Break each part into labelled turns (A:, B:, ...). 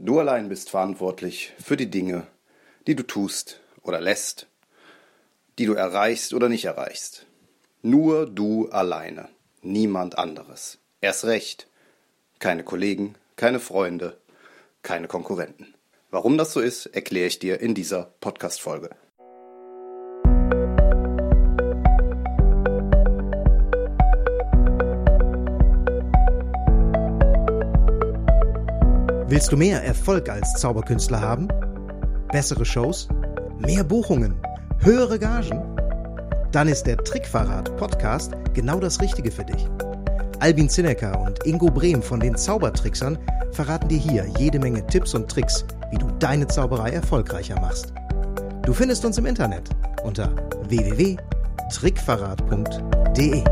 A: Du allein bist verantwortlich für die Dinge, die du tust oder lässt, die du erreichst oder nicht erreichst. Nur du alleine, niemand anderes. Erst recht, keine Kollegen, keine Freunde, keine Konkurrenten. Warum das so ist, erkläre ich dir in dieser Podcast-Folge.
B: Willst du mehr Erfolg als Zauberkünstler haben? Bessere Shows? Mehr Buchungen? Höhere Gagen? Dann ist der Trickverrat Podcast genau das Richtige für dich. Albin Zinecker und Ingo Brehm von den Zaubertricksern verraten dir hier jede Menge Tipps und Tricks, wie du deine Zauberei erfolgreicher machst. Du findest uns im Internet unter www.trickverrat.de.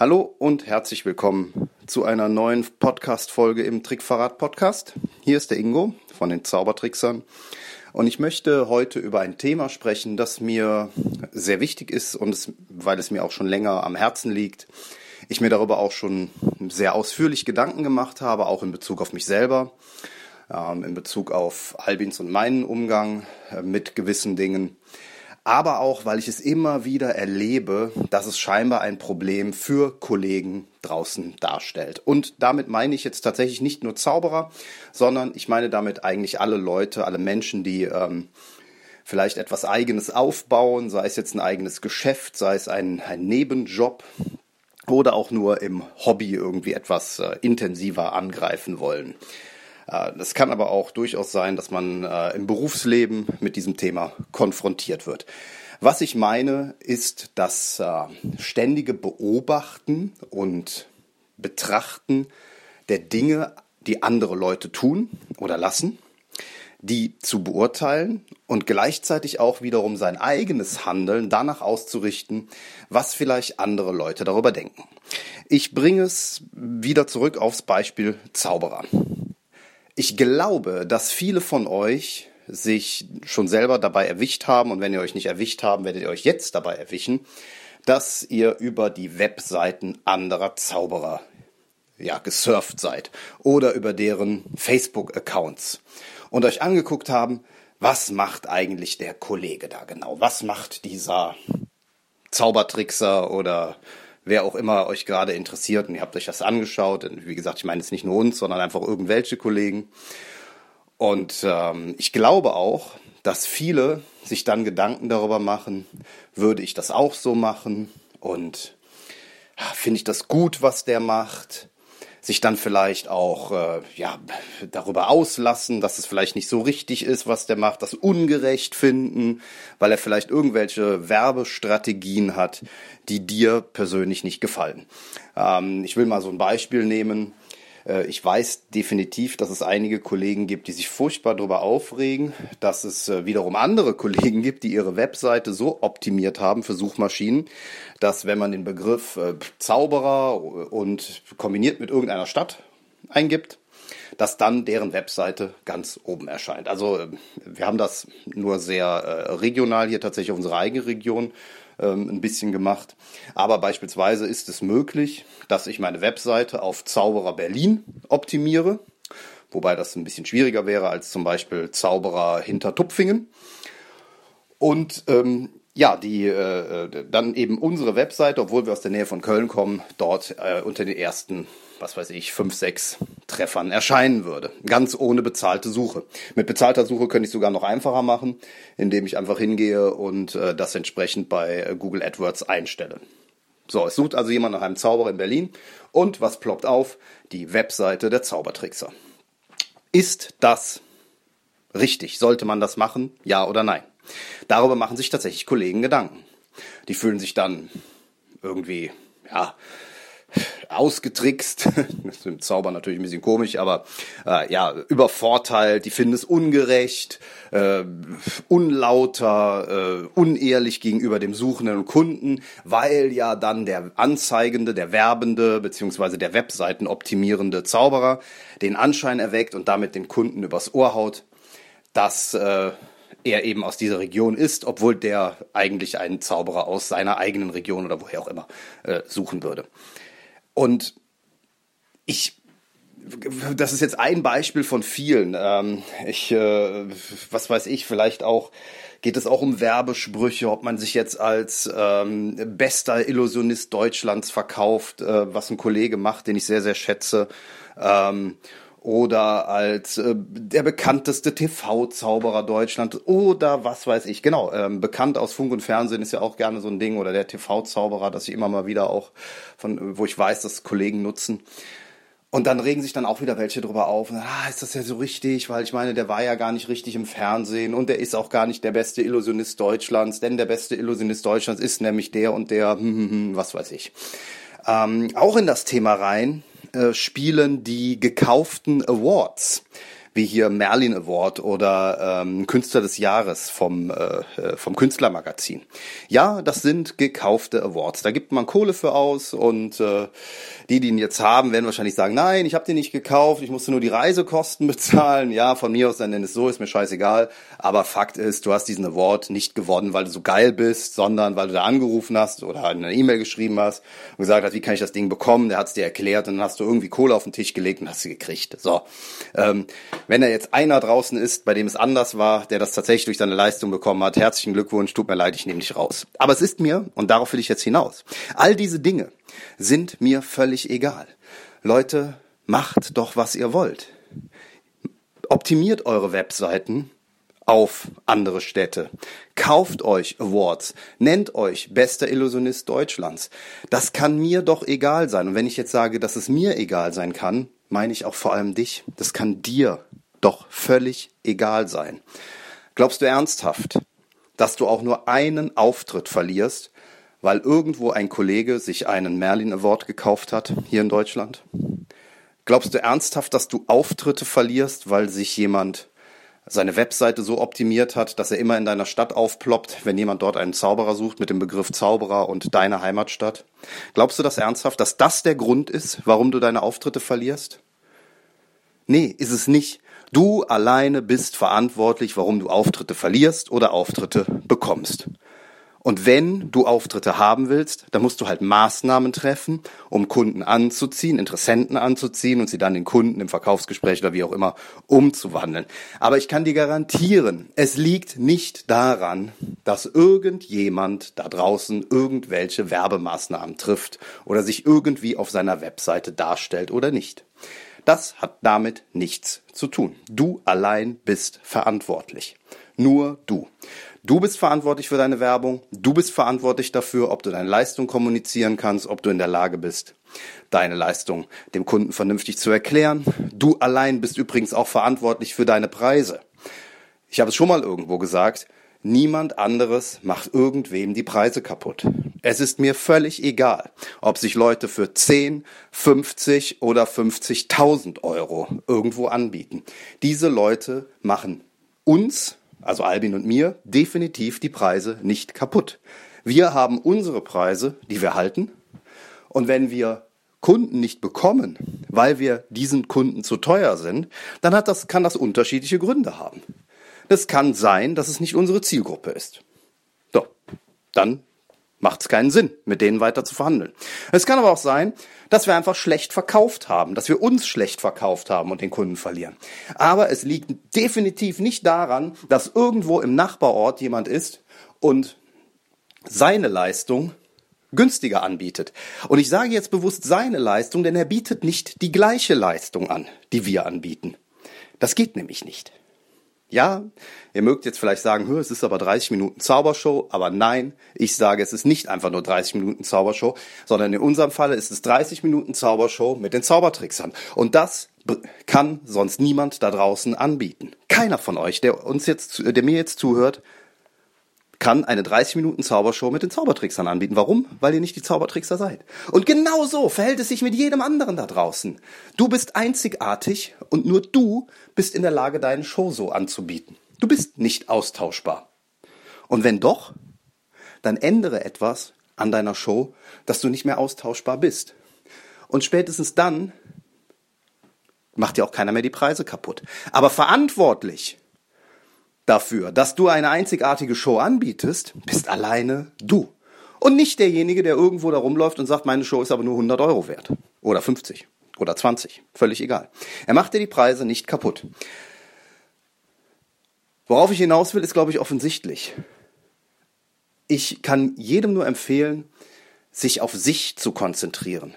A: Hallo und herzlich willkommen zu einer neuen Podcast-Folge im Trickverrat Podcast. Hier ist der Ingo von den Zaubertricksern und ich möchte heute über ein Thema sprechen, das mir sehr wichtig ist und es, weil es mir auch schon länger am Herzen liegt. Ich mir darüber auch schon sehr ausführlich Gedanken gemacht habe, auch in Bezug auf mich selber, ähm, in Bezug auf Albins und meinen Umgang äh, mit gewissen Dingen aber auch, weil ich es immer wieder erlebe, dass es scheinbar ein Problem für Kollegen draußen darstellt. Und damit meine ich jetzt tatsächlich nicht nur Zauberer, sondern ich meine damit eigentlich alle Leute, alle Menschen, die ähm, vielleicht etwas Eigenes aufbauen, sei es jetzt ein eigenes Geschäft, sei es ein, ein Nebenjob oder auch nur im Hobby irgendwie etwas äh, intensiver angreifen wollen. Es äh, kann aber auch durchaus sein, dass man äh, im Berufsleben mit diesem Thema konfrontiert wird. Was ich meine, ist das äh, ständige Beobachten und Betrachten der Dinge, die andere Leute tun oder lassen, die zu beurteilen und gleichzeitig auch wiederum sein eigenes Handeln danach auszurichten, was vielleicht andere Leute darüber denken. Ich bringe es wieder zurück aufs Beispiel Zauberer. Ich glaube, dass viele von euch sich schon selber dabei erwischt haben und wenn ihr euch nicht erwischt haben, werdet ihr euch jetzt dabei erwischen, dass ihr über die Webseiten anderer Zauberer ja, gesurft seid oder über deren Facebook-Accounts und euch angeguckt haben, was macht eigentlich der Kollege da genau? Was macht dieser Zaubertrickser oder wer auch immer euch gerade interessiert und ihr habt euch das angeschaut. Und wie gesagt, ich meine jetzt nicht nur uns, sondern einfach irgendwelche Kollegen. Und ähm, ich glaube auch, dass viele sich dann Gedanken darüber machen, würde ich das auch so machen und finde ich das gut, was der macht sich dann vielleicht auch äh, ja, darüber auslassen, dass es vielleicht nicht so richtig ist, was der macht, das ungerecht finden, weil er vielleicht irgendwelche Werbestrategien hat, die dir persönlich nicht gefallen. Ähm, ich will mal so ein Beispiel nehmen. Äh, ich weiß definitiv, dass es einige Kollegen gibt, die sich furchtbar darüber aufregen, dass es äh, wiederum andere Kollegen gibt, die ihre Webseite so optimiert haben für Suchmaschinen, dass wenn man den Begriff äh, Zauberer und kombiniert mit irgendeiner Stadt eingibt, dass dann deren Webseite ganz oben erscheint. Also wir haben das nur sehr regional hier tatsächlich auf unserer eigenen Region ähm, ein bisschen gemacht. Aber beispielsweise ist es möglich, dass ich meine Webseite auf Zauberer Berlin optimiere, wobei das ein bisschen schwieriger wäre als zum Beispiel Zauberer hinter Tupfingen. Und ähm, ja, die äh, äh dann eben unsere Webseite, obwohl wir aus der Nähe von Köln kommen, dort äh, unter den ersten was weiß ich, fünf, sechs Treffern erscheinen würde. Ganz ohne bezahlte Suche. Mit bezahlter Suche könnte ich sogar noch einfacher machen, indem ich einfach hingehe und äh, das entsprechend bei äh, Google AdWords einstelle. So, es sucht also jemand nach einem Zauberer in Berlin und was ploppt auf? Die Webseite der Zaubertrickser. Ist das richtig? Sollte man das machen? Ja oder nein? Darüber machen sich tatsächlich Kollegen Gedanken. Die fühlen sich dann irgendwie, ja, ausgetrickst. Das ist im Zauber natürlich ein bisschen komisch, aber äh, ja, übervorteilt, die finden es ungerecht, äh, unlauter, äh, unehrlich gegenüber dem Suchenden und Kunden, weil ja dann der Anzeigende, der Werbende beziehungsweise der Webseiten optimierende Zauberer den Anschein erweckt und damit den Kunden übers Ohr haut, dass äh, er eben aus dieser Region ist, obwohl der eigentlich einen Zauberer aus seiner eigenen Region oder woher auch immer äh, suchen würde. Und ich das ist jetzt ein Beispiel von vielen. Ähm, ich, äh, was weiß ich, vielleicht auch geht es auch um Werbesprüche, ob man sich jetzt als ähm, bester Illusionist Deutschlands verkauft, äh, was ein Kollege macht, den ich sehr, sehr schätze. Oder als äh, der bekannteste TV-Zauberer Deutschlands oder was weiß ich. Genau, ähm, bekannt aus Funk und Fernsehen ist ja auch gerne so ein Ding oder der TV-Zauberer, das ich immer mal wieder auch von, wo ich weiß, dass Kollegen nutzen. Und dann regen sich dann auch wieder welche drüber auf. ah, ist das ja so richtig? Weil ich meine, der war ja gar nicht richtig im Fernsehen und der ist auch gar nicht der beste Illusionist Deutschlands, denn der beste Illusionist Deutschlands ist nämlich der und der, hm, hm, hm, was weiß ich. Ähm, auch in das Thema rein äh, spielen die gekauften Awards wie hier Merlin Award oder ähm, Künstler des Jahres vom, äh, äh, vom Künstlermagazin. Ja, das sind gekaufte Awards. Da gibt man Kohle für aus und äh, die, die ihn jetzt haben, werden wahrscheinlich sagen, nein, ich habe den nicht gekauft, ich musste nur die Reisekosten bezahlen. Ja, von mir aus dann nenn es so, ist mir scheißegal. Aber Fakt ist, du hast diesen Award nicht gewonnen, weil du so geil bist, sondern weil du da angerufen hast oder eine E-Mail geschrieben hast und gesagt hast, wie kann ich das Ding bekommen? Der hat es dir erklärt und dann hast du irgendwie Kohle auf den Tisch gelegt und hast sie gekriegt. So. Ähm, wenn da jetzt einer draußen ist, bei dem es anders war, der das tatsächlich durch seine Leistung bekommen hat, herzlichen Glückwunsch, tut mir leid, ich nehme dich raus. Aber es ist mir, und darauf will ich jetzt hinaus, all diese Dinge sind mir völlig egal. Leute, macht doch, was ihr wollt. Optimiert eure Webseiten auf andere Städte. Kauft euch Awards. Nennt euch bester Illusionist Deutschlands. Das kann mir doch egal sein. Und wenn ich jetzt sage, dass es mir egal sein kann, meine ich auch vor allem dich. Das kann dir doch völlig egal sein. Glaubst du ernsthaft, dass du auch nur einen Auftritt verlierst, weil irgendwo ein Kollege sich einen Merlin Award gekauft hat hier in Deutschland? Glaubst du ernsthaft, dass du Auftritte verlierst, weil sich jemand seine Webseite so optimiert hat, dass er immer in deiner Stadt aufploppt, wenn jemand dort einen Zauberer sucht mit dem Begriff Zauberer und deine Heimatstadt? Glaubst du das ernsthaft, dass das der Grund ist, warum du deine Auftritte verlierst? Nee, ist es nicht. Du alleine bist verantwortlich, warum du Auftritte verlierst oder Auftritte bekommst. Und wenn du Auftritte haben willst, dann musst du halt Maßnahmen treffen, um Kunden anzuziehen, Interessenten anzuziehen und sie dann den Kunden im Verkaufsgespräch oder wie auch immer umzuwandeln. Aber ich kann dir garantieren, es liegt nicht daran, dass irgendjemand da draußen irgendwelche Werbemaßnahmen trifft oder sich irgendwie auf seiner Webseite darstellt oder nicht. Das hat damit nichts zu tun. Du allein bist verantwortlich. Nur du. Du bist verantwortlich für deine Werbung. Du bist verantwortlich dafür, ob du deine Leistung kommunizieren kannst, ob du in der Lage bist, deine Leistung dem Kunden vernünftig zu erklären. Du allein bist übrigens auch verantwortlich für deine Preise. Ich habe es schon mal irgendwo gesagt. Niemand anderes macht irgendwem die Preise kaputt. Es ist mir völlig egal, ob sich Leute für 10, 50 oder 50.000 Euro irgendwo anbieten. Diese Leute machen uns, also Albin und mir, definitiv die Preise nicht kaputt. Wir haben unsere Preise, die wir halten. Und wenn wir Kunden nicht bekommen, weil wir diesen Kunden zu teuer sind, dann hat das, kann das unterschiedliche Gründe haben. Es kann sein, dass es nicht unsere Zielgruppe ist. So, dann macht es keinen Sinn, mit denen weiter zu verhandeln. Es kann aber auch sein, dass wir einfach schlecht verkauft haben, dass wir uns schlecht verkauft haben und den Kunden verlieren. Aber es liegt definitiv nicht daran, dass irgendwo im Nachbarort jemand ist und seine Leistung günstiger anbietet. Und ich sage jetzt bewusst seine Leistung, denn er bietet nicht die gleiche Leistung an, die wir anbieten. Das geht nämlich nicht. Ja, ihr mögt jetzt vielleicht sagen, es ist aber 30 Minuten Zaubershow, aber nein, ich sage, es ist nicht einfach nur 30 Minuten Zaubershow, sondern in unserem Falle ist es 30 Minuten Zaubershow mit den Zaubertricksern. Und das kann sonst niemand da draußen anbieten. Keiner von euch, der uns jetzt, der mir jetzt zuhört, kann eine 30 Minuten Zaubershow mit den Zaubertricksern anbieten. Warum? Weil ihr nicht die Zaubertrickser seid. Und genau so verhält es sich mit jedem anderen da draußen. Du bist einzigartig und nur du bist in der Lage, deine Show so anzubieten. Du bist nicht austauschbar. Und wenn doch, dann ändere etwas an deiner Show, dass du nicht mehr austauschbar bist. Und spätestens dann macht dir auch keiner mehr die Preise kaputt. Aber verantwortlich dafür, dass du eine einzigartige Show anbietest, bist alleine du. Und nicht derjenige, der irgendwo da rumläuft und sagt, meine Show ist aber nur 100 Euro wert. Oder 50. oder 20, völlig egal. Er macht dir die Preise nicht kaputt. Worauf ich hinaus will, ist, glaube ich, offensichtlich. Ich kann jedem nur empfehlen, sich auf sich zu konzentrieren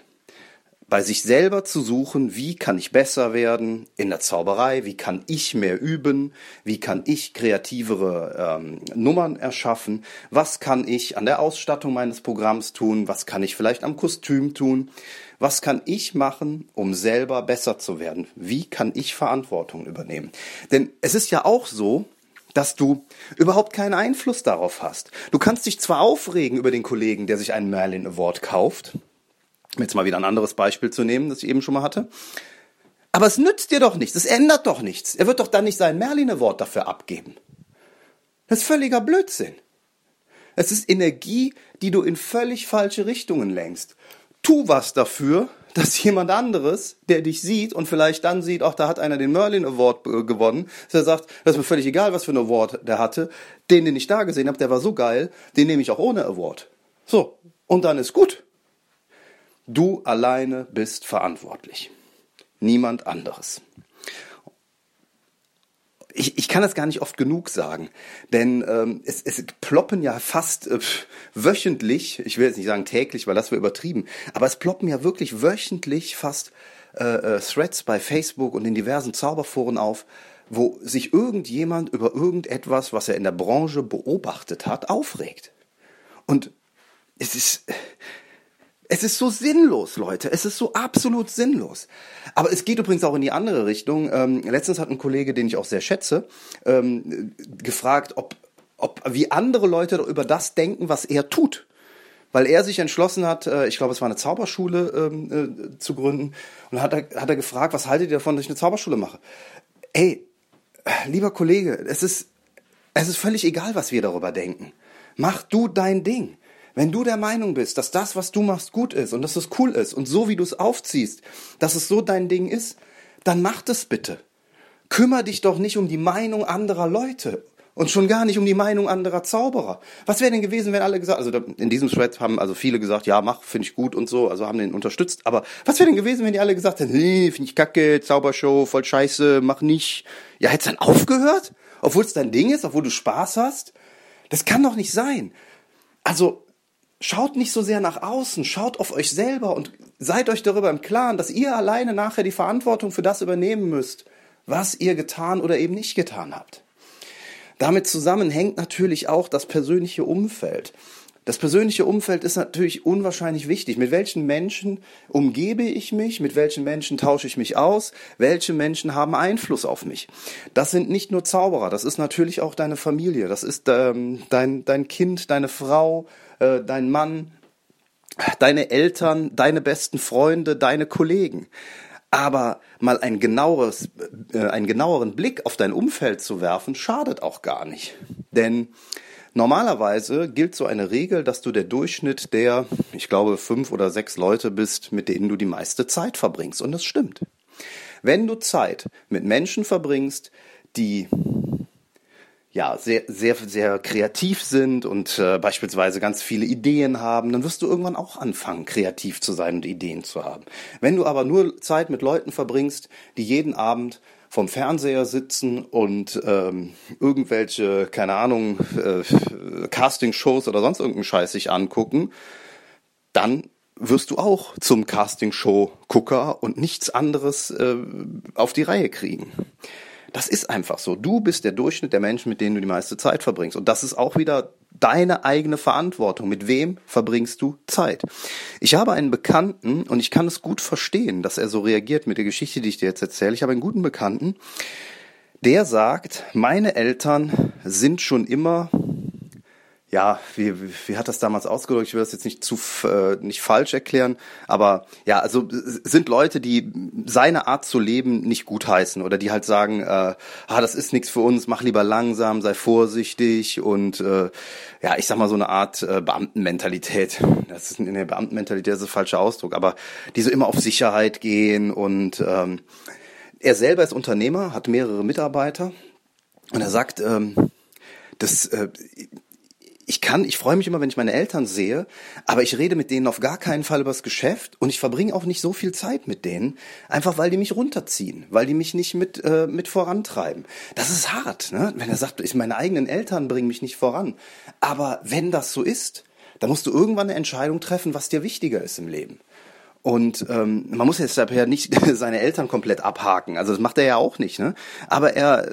A: bei sich selber zu suchen, wie kann ich besser werden in der Zauberei, wie kann ich mehr üben, wie kann ich kreativere ähm, Nummern erschaffen, was kann ich an der Ausstattung meines Programms tun, was kann ich vielleicht am Kostüm tun, was kann ich machen, um selber besser zu werden, wie kann ich Verantwortung übernehmen. Denn es ist ja auch so, dass du überhaupt keinen Einfluss darauf hast. Du kannst dich zwar aufregen über den Kollegen, der sich einen Merlin Award kauft, jetzt mal wieder ein anderes Beispiel zu nehmen, das ich eben schon mal hatte. Aber es nützt dir doch nichts, es ändert doch nichts. Er wird doch dann nicht sein Merlin Award dafür abgeben. Das ist völliger Blödsinn. Es ist Energie, die du in völlig falsche Richtungen lenkst. Tu was dafür, dass jemand anderes, der dich sieht und vielleicht dann sieht, auch da hat einer den Merlin Award äh, gewonnen, dass er sagt, das ist mir völlig egal, was für einen Award der hatte, den, den ich da gesehen habe, der war so geil, den nehme ich auch ohne Award. So, und dann ist gut. Du alleine bist verantwortlich. Niemand anderes. Ich, ich kann das gar nicht oft genug sagen, denn ähm, es, es ploppen ja fast äh, wöchentlich, ich will jetzt nicht sagen täglich, weil das wäre übertrieben, aber es ploppen ja wirklich wöchentlich fast äh, äh, Threads bei Facebook und in diversen Zauberforen auf, wo sich irgendjemand über irgendetwas, was er in der Branche beobachtet hat, aufregt. Und es ist, es ist so sinnlos, Leute. Es ist so absolut sinnlos. Aber es geht übrigens auch in die andere Richtung. Ähm, letztens hat ein Kollege, den ich auch sehr schätze, ähm, gefragt, ob, ob wie andere Leute über das denken, was er tut. Weil er sich entschlossen hat, äh, ich glaube, es war eine Zauberschule ähm, äh, zu gründen, und hat er, hat er gefragt, was haltet ihr davon, dass ich eine Zauberschule mache? Ey, lieber Kollege, es ist, es ist völlig egal, was wir darüber denken. Mach du dein Ding. Wenn du der Meinung bist, dass das, was du machst, gut ist und dass es cool ist und so wie du es aufziehst, dass es so dein Ding ist, dann mach das bitte. Kümmer dich doch nicht um die Meinung anderer Leute und schon gar nicht um die Meinung anderer Zauberer. Was wäre denn gewesen, wenn alle gesagt, also in diesem Thread haben also viele gesagt, ja, mach, finde ich gut und so, also haben den unterstützt. Aber was wäre denn gewesen, wenn die alle gesagt hätten, nee, finde ich kacke, Zaubershow, voll scheiße, mach nicht. Ja, hättest dann aufgehört? Obwohl es dein Ding ist, obwohl du Spaß hast? Das kann doch nicht sein. Also, Schaut nicht so sehr nach außen, schaut auf euch selber und seid euch darüber im Klaren, dass ihr alleine nachher die Verantwortung für das übernehmen müsst, was ihr getan oder eben nicht getan habt. Damit zusammenhängt natürlich auch das persönliche Umfeld. Das persönliche Umfeld ist natürlich unwahrscheinlich wichtig. Mit welchen Menschen umgebe ich mich? Mit welchen Menschen tausche ich mich aus? Welche Menschen haben Einfluss auf mich? Das sind nicht nur Zauberer, das ist natürlich auch deine Familie, das ist ähm, dein, dein Kind, deine Frau, äh, dein Mann, deine Eltern, deine besten Freunde, deine Kollegen. Aber mal ein genaueres, äh, einen genaueren Blick auf dein Umfeld zu werfen, schadet auch gar nicht. Denn normalerweise gilt so eine Regel, dass du der Durchschnitt der, ich glaube, fünf oder sechs Leute bist, mit denen du die meiste Zeit verbringst. Und das stimmt. Wenn du Zeit mit Menschen verbringst, die ja, sehr, sehr, sehr kreativ sind und äh, beispielsweise ganz viele Ideen haben, dann wirst du irgendwann auch anfangen, kreativ zu sein und Ideen zu haben. Wenn du aber nur Zeit mit Leuten verbringst, die jeden Abend vom Fernseher sitzen und ähm, irgendwelche, keine Ahnung, äh, Casting-Shows oder sonst irgendeinen Scheiß sich angucken, dann wirst du auch zum Casting-Show-Gucker und nichts anderes äh, auf die Reihe kriegen. Das ist einfach so. Du bist der Durchschnitt der Menschen, mit denen du die meiste Zeit verbringst. Und das ist auch wieder deine eigene Verantwortung. Mit wem verbringst du Zeit? Ich habe einen Bekannten und ich kann es gut verstehen, dass er so reagiert mit der Geschichte, die ich dir jetzt erzähle. Ich habe einen guten Bekannten, der sagt, meine Eltern sind schon immer ja, wie, wie hat das damals ausgedrückt? Ich will das jetzt nicht zu äh, nicht falsch erklären, aber ja, also sind Leute, die seine Art zu leben nicht gutheißen oder die halt sagen, äh, ah, das ist nichts für uns, mach lieber langsam, sei vorsichtig und äh, ja, ich sag mal so eine Art äh, Beamtenmentalität. Das ist in der Beamtenmentalität das ist der falsche Ausdruck, aber die so immer auf Sicherheit gehen und ähm, er selber ist Unternehmer, hat mehrere Mitarbeiter und er sagt, ähm, das, äh, ich kann, ich freue mich immer, wenn ich meine Eltern sehe, aber ich rede mit denen auf gar keinen Fall übers Geschäft und ich verbringe auch nicht so viel Zeit mit denen, einfach weil die mich runterziehen, weil die mich nicht mit, äh, mit vorantreiben. Das ist hart, ne? wenn er sagt, ich, meine eigenen Eltern bringen mich nicht voran. Aber wenn das so ist, dann musst du irgendwann eine Entscheidung treffen, was dir wichtiger ist im Leben. Und ähm, man muss jetzt ja nicht seine Eltern komplett abhaken. Also das macht er ja auch nicht. Ne? Aber er,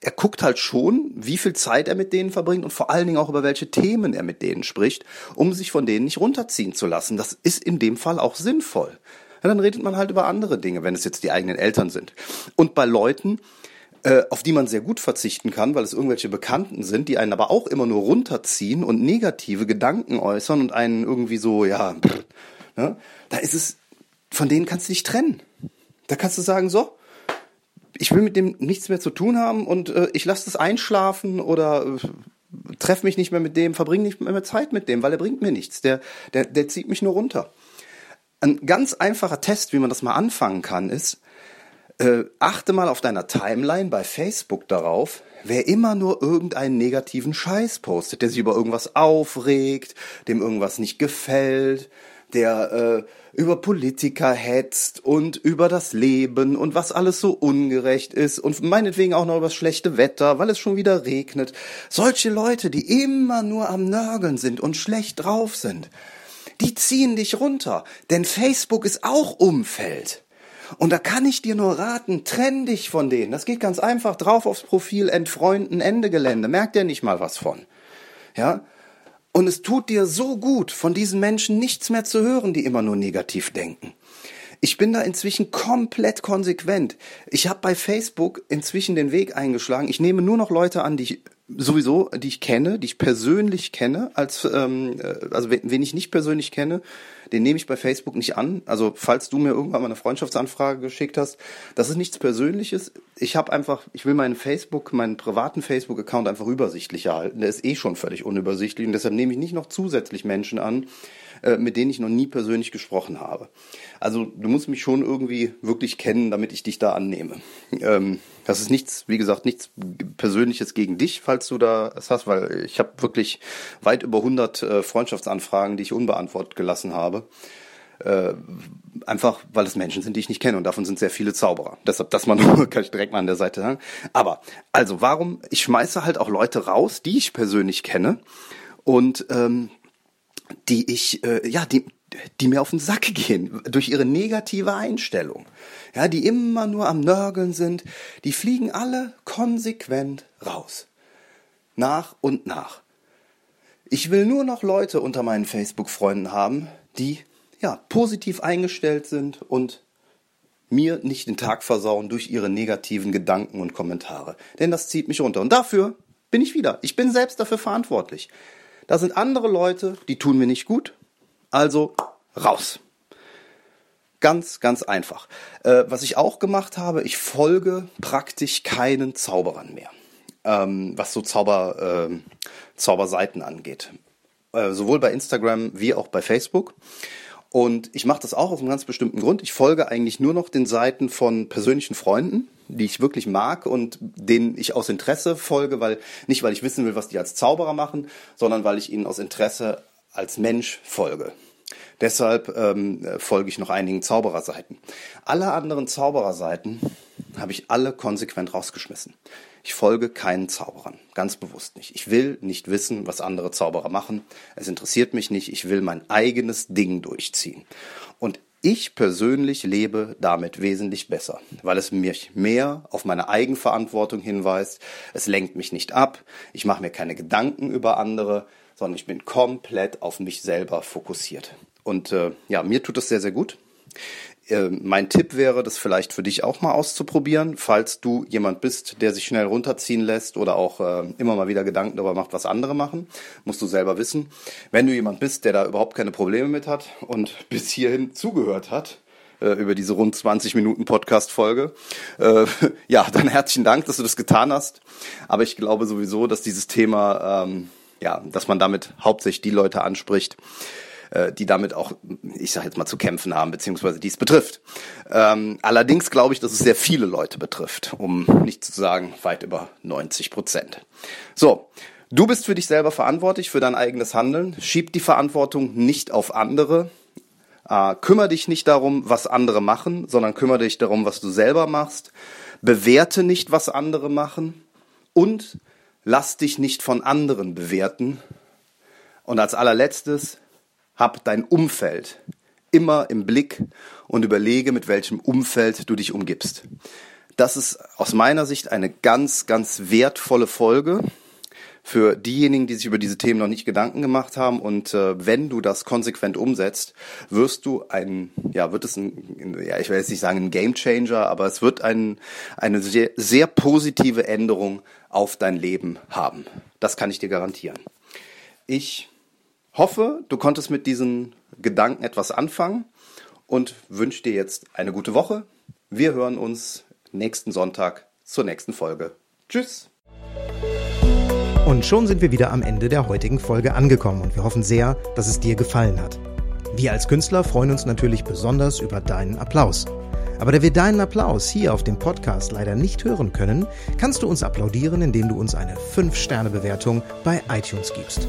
A: er guckt halt schon, wie viel Zeit er mit denen verbringt und vor allen Dingen auch über welche Themen er mit denen spricht, um sich von denen nicht runterziehen zu lassen. Das ist in dem Fall auch sinnvoll. Ja, dann redet man halt über andere Dinge, wenn es jetzt die eigenen Eltern sind. Und bei Leuten, äh, auf die man sehr gut verzichten kann, weil es irgendwelche Bekannten sind, die einen aber auch immer nur runterziehen und negative Gedanken äußern und einen irgendwie so, ja, pff, ne? da ist es, von denen kannst du dich trennen. Da kannst du sagen, so, ich will mit dem nichts mehr zu tun haben und äh, ich lasse das einschlafen oder äh, treffe mich nicht mehr mit dem, verbringe nicht mehr Zeit mit dem, weil er bringt mir nichts. Der, der, der zieht mich nur runter. Ein ganz einfacher Test, wie man das mal anfangen kann, ist, äh, achte mal auf deiner Timeline bei Facebook darauf, wer immer nur irgendeinen negativen Scheiß postet, der sich über irgendwas aufregt, dem irgendwas nicht gefällt, der äh, über Politiker hetzt und über das Leben und was alles so ungerecht ist und meinetwegen auch noch über das schlechte Wetter, weil es schon wieder regnet. Solche Leute, die immer nur am Nörgeln sind und schlecht drauf sind, die ziehen dich runter, denn Facebook ist auch Umfeld. Und da kann ich dir nur raten, trenn dich von denen. Das geht ganz einfach drauf aufs Profil, entfreunden, Ende Gelände. Merkt ihr nicht mal was von. Ja? Und es tut dir so gut, von diesen Menschen nichts mehr zu hören, die immer nur negativ denken. Ich bin da inzwischen komplett konsequent. Ich habe bei Facebook inzwischen den Weg eingeschlagen. Ich nehme nur noch Leute an, die ich sowieso, die ich kenne, die ich persönlich kenne, als ähm, äh, also wen, wen ich nicht persönlich kenne, den nehme ich bei Facebook nicht an. Also falls du mir irgendwann mal eine Freundschaftsanfrage geschickt hast, das ist nichts Persönliches. Ich habe einfach, ich will meinen Facebook, meinen privaten Facebook-Account einfach übersichtlicher halten. Der ist eh schon völlig unübersichtlich und deshalb nehme ich nicht noch zusätzlich Menschen an, äh, mit denen ich noch nie persönlich gesprochen habe. Also du musst mich schon irgendwie wirklich kennen, damit ich dich da annehme. Ähm, das ist nichts, wie gesagt, nichts Persönliches gegen dich, falls du da es hast, weil ich habe wirklich weit über 100 äh, Freundschaftsanfragen, die ich unbeantwortet gelassen habe. Äh, einfach, weil es Menschen sind, die ich nicht kenne und davon sind sehr viele Zauberer. Deshalb, das man kann ich direkt mal an der Seite sagen. Aber, also, warum? Ich schmeiße halt auch Leute raus, die ich persönlich kenne und ähm, die ich, äh, ja, die, die mir auf den Sack gehen durch ihre negative Einstellung. Ja, die immer nur am Nörgeln sind, die fliegen alle konsequent raus. Nach und nach. Ich will nur noch Leute unter meinen Facebook-Freunden haben, die ja positiv eingestellt sind und mir nicht den Tag versauen durch ihre negativen Gedanken und Kommentare. Denn das zieht mich runter. Und dafür bin ich wieder. Ich bin selbst dafür verantwortlich. Da sind andere Leute, die tun mir nicht gut. Also raus. Ganz, ganz einfach. Äh, was ich auch gemacht habe, ich folge praktisch keinen Zauberern mehr. Ähm, was so Zauber, äh, Zauberseiten angeht. Äh, sowohl bei Instagram wie auch bei Facebook. Und ich mache das auch aus einem ganz bestimmten Grund. Ich folge eigentlich nur noch den Seiten von persönlichen Freunden, die ich wirklich mag und denen ich aus Interesse folge, weil nicht weil ich wissen will, was die als Zauberer machen, sondern weil ich ihnen aus Interesse als Mensch folge. Deshalb ähm, folge ich noch einigen Zaubererseiten. Alle anderen Zaubererseiten habe ich alle konsequent rausgeschmissen. Ich folge keinen Zauberern, ganz bewusst nicht. Ich will nicht wissen, was andere Zauberer machen. Es interessiert mich nicht. Ich will mein eigenes Ding durchziehen. Und ich persönlich lebe damit wesentlich besser, weil es mich mehr auf meine Eigenverantwortung hinweist. Es lenkt mich nicht ab. Ich mache mir keine Gedanken über andere, sondern ich bin komplett auf mich selber fokussiert. Und äh, ja, mir tut das sehr, sehr gut. Äh, mein Tipp wäre, das vielleicht für dich auch mal auszuprobieren, falls du jemand bist, der sich schnell runterziehen lässt oder auch äh, immer mal wieder Gedanken darüber macht, was andere machen, musst du selber wissen. Wenn du jemand bist, der da überhaupt keine Probleme mit hat und bis hierhin zugehört hat, äh, über diese rund 20 Minuten Podcast-Folge. Äh, ja, dann herzlichen Dank, dass du das getan hast. Aber ich glaube sowieso, dass dieses Thema, ähm, ja, dass man damit hauptsächlich die Leute anspricht, äh, die damit auch, ich sage jetzt mal, zu kämpfen haben, beziehungsweise die es betrifft. Ähm, allerdings glaube ich, dass es sehr viele Leute betrifft, um nicht zu sagen weit über 90 Prozent. So, Du bist für dich selber verantwortlich, für dein eigenes Handeln. Schieb die Verantwortung nicht auf andere. Äh, kümmere dich nicht darum, was andere machen, sondern kümmere dich darum, was du selber machst. Bewerte nicht, was andere machen. Und lass dich nicht von anderen bewerten. Und als allerletztes, hab dein Umfeld immer im Blick und überlege, mit welchem Umfeld du dich umgibst. Das ist aus meiner Sicht eine ganz, ganz wertvolle Folge für diejenigen, die sich über diese Themen noch nicht Gedanken gemacht haben. Und äh, wenn du das konsequent umsetzt, wirst du ein, ja, wird es ein, ja, ich will jetzt nicht sagen ein Game Changer, aber es wird ein, eine sehr, sehr positive Änderung auf dein Leben haben. Das kann ich dir garantieren. Ich hoffe, du konntest mit diesen Gedanken etwas anfangen und wünsche dir jetzt eine gute Woche. Wir hören uns nächsten Sonntag zur nächsten Folge. Tschüss!
B: Und schon sind wir wieder am Ende der heutigen Folge angekommen und wir hoffen sehr, dass es dir gefallen hat. Wir als Künstler freuen uns natürlich besonders über deinen Applaus. Aber da wir deinen Applaus hier auf dem Podcast leider nicht hören können, kannst du uns applaudieren, indem du uns eine 5-Sterne-Bewertung bei iTunes gibst.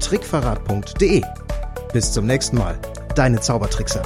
B: www.trickverrat.de. Bis zum nächsten Mal, deine Zaubertrickser.